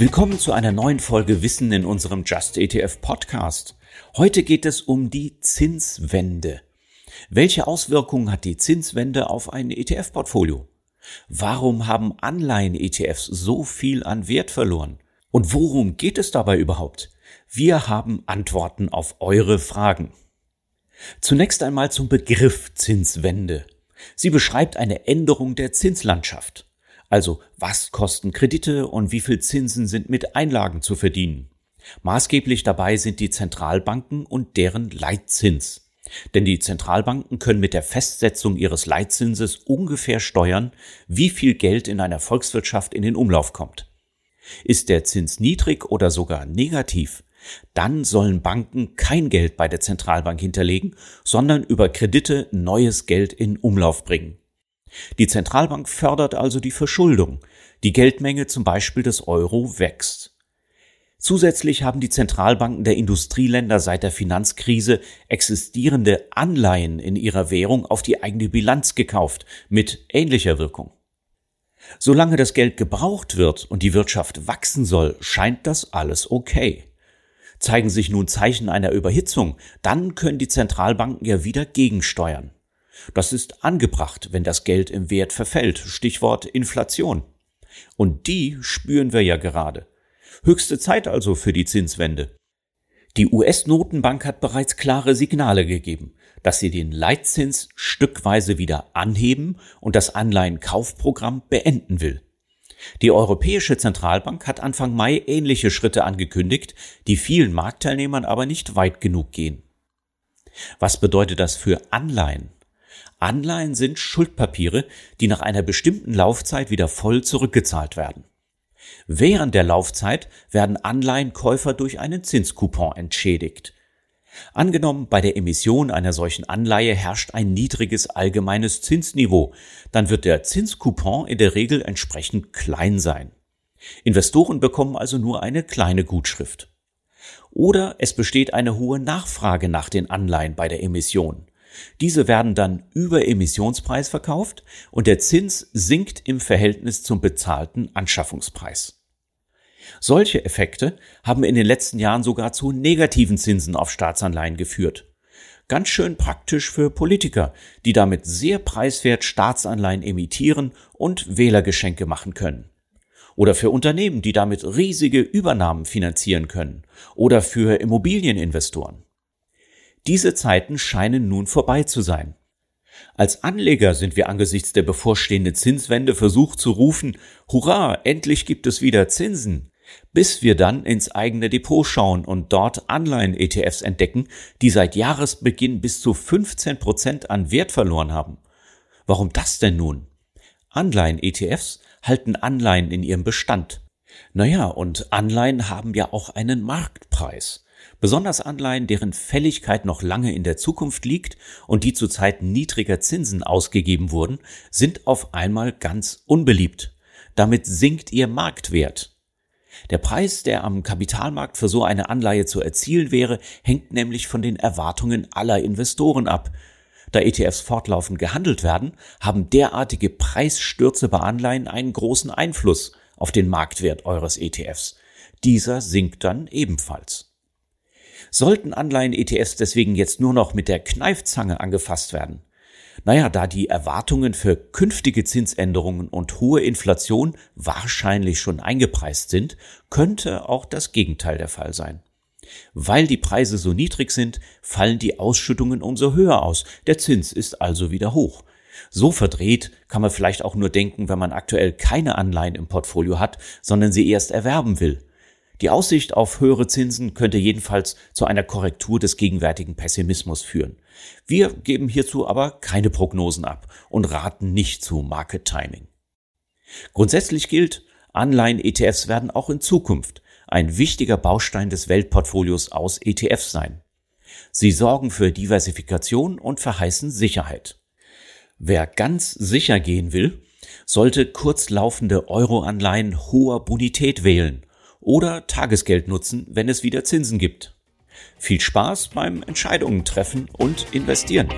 Willkommen zu einer neuen Folge Wissen in unserem Just ETF Podcast. Heute geht es um die Zinswende. Welche Auswirkungen hat die Zinswende auf ein ETF-Portfolio? Warum haben Anleihen-ETFs so viel an Wert verloren? Und worum geht es dabei überhaupt? Wir haben Antworten auf eure Fragen. Zunächst einmal zum Begriff Zinswende. Sie beschreibt eine Änderung der Zinslandschaft. Also was kosten Kredite und wie viel Zinsen sind mit Einlagen zu verdienen. Maßgeblich dabei sind die Zentralbanken und deren Leitzins. Denn die Zentralbanken können mit der Festsetzung ihres Leitzinses ungefähr steuern, wie viel Geld in einer Volkswirtschaft in den Umlauf kommt. Ist der Zins niedrig oder sogar negativ, dann sollen Banken kein Geld bei der Zentralbank hinterlegen, sondern über Kredite neues Geld in Umlauf bringen. Die Zentralbank fördert also die Verschuldung. Die Geldmenge zum Beispiel des Euro wächst. Zusätzlich haben die Zentralbanken der Industrieländer seit der Finanzkrise existierende Anleihen in ihrer Währung auf die eigene Bilanz gekauft, mit ähnlicher Wirkung. Solange das Geld gebraucht wird und die Wirtschaft wachsen soll, scheint das alles okay. Zeigen sich nun Zeichen einer Überhitzung, dann können die Zentralbanken ja wieder gegensteuern. Das ist angebracht, wenn das Geld im Wert verfällt. Stichwort Inflation. Und die spüren wir ja gerade. Höchste Zeit also für die Zinswende. Die US-Notenbank hat bereits klare Signale gegeben, dass sie den Leitzins stückweise wieder anheben und das Anleihenkaufprogramm beenden will. Die Europäische Zentralbank hat Anfang Mai ähnliche Schritte angekündigt, die vielen Marktteilnehmern aber nicht weit genug gehen. Was bedeutet das für Anleihen? Anleihen sind Schuldpapiere, die nach einer bestimmten Laufzeit wieder voll zurückgezahlt werden. Während der Laufzeit werden Anleihenkäufer durch einen Zinscoupon entschädigt. Angenommen, bei der Emission einer solchen Anleihe herrscht ein niedriges allgemeines Zinsniveau, dann wird der Zinscoupon in der Regel entsprechend klein sein. Investoren bekommen also nur eine kleine Gutschrift. Oder es besteht eine hohe Nachfrage nach den Anleihen bei der Emission. Diese werden dann über Emissionspreis verkauft und der Zins sinkt im Verhältnis zum bezahlten Anschaffungspreis. Solche Effekte haben in den letzten Jahren sogar zu negativen Zinsen auf Staatsanleihen geführt. Ganz schön praktisch für Politiker, die damit sehr preiswert Staatsanleihen emittieren und Wählergeschenke machen können. Oder für Unternehmen, die damit riesige Übernahmen finanzieren können. Oder für Immobilieninvestoren. Diese Zeiten scheinen nun vorbei zu sein. Als Anleger sind wir angesichts der bevorstehenden Zinswende versucht zu rufen, Hurra, endlich gibt es wieder Zinsen, bis wir dann ins eigene Depot schauen und dort Anleihen-ETFs entdecken, die seit Jahresbeginn bis zu 15 Prozent an Wert verloren haben. Warum das denn nun? Anleihen-ETFs halten Anleihen in ihrem Bestand. Naja, und Anleihen haben ja auch einen Marktpreis. Besonders Anleihen, deren Fälligkeit noch lange in der Zukunft liegt und die zu Zeiten niedriger Zinsen ausgegeben wurden, sind auf einmal ganz unbeliebt. Damit sinkt ihr Marktwert. Der Preis, der am Kapitalmarkt für so eine Anleihe zu erzielen wäre, hängt nämlich von den Erwartungen aller Investoren ab. Da ETFs fortlaufend gehandelt werden, haben derartige Preisstürze bei Anleihen einen großen Einfluss auf den Marktwert eures ETFs. Dieser sinkt dann ebenfalls. Sollten Anleihen-ETFs deswegen jetzt nur noch mit der Kneifzange angefasst werden? Naja, da die Erwartungen für künftige Zinsänderungen und hohe Inflation wahrscheinlich schon eingepreist sind, könnte auch das Gegenteil der Fall sein. Weil die Preise so niedrig sind, fallen die Ausschüttungen umso höher aus. Der Zins ist also wieder hoch. So verdreht kann man vielleicht auch nur denken, wenn man aktuell keine Anleihen im Portfolio hat, sondern sie erst erwerben will. Die Aussicht auf höhere Zinsen könnte jedenfalls zu einer Korrektur des gegenwärtigen Pessimismus führen. Wir geben hierzu aber keine Prognosen ab und raten nicht zu Market Timing. Grundsätzlich gilt, Anleihen-ETFs werden auch in Zukunft ein wichtiger Baustein des Weltportfolios aus ETFs sein. Sie sorgen für Diversifikation und verheißen Sicherheit. Wer ganz sicher gehen will, sollte kurzlaufende Euroanleihen hoher Bonität wählen oder Tagesgeld nutzen, wenn es wieder Zinsen gibt. Viel Spaß beim Entscheidungen treffen und investieren.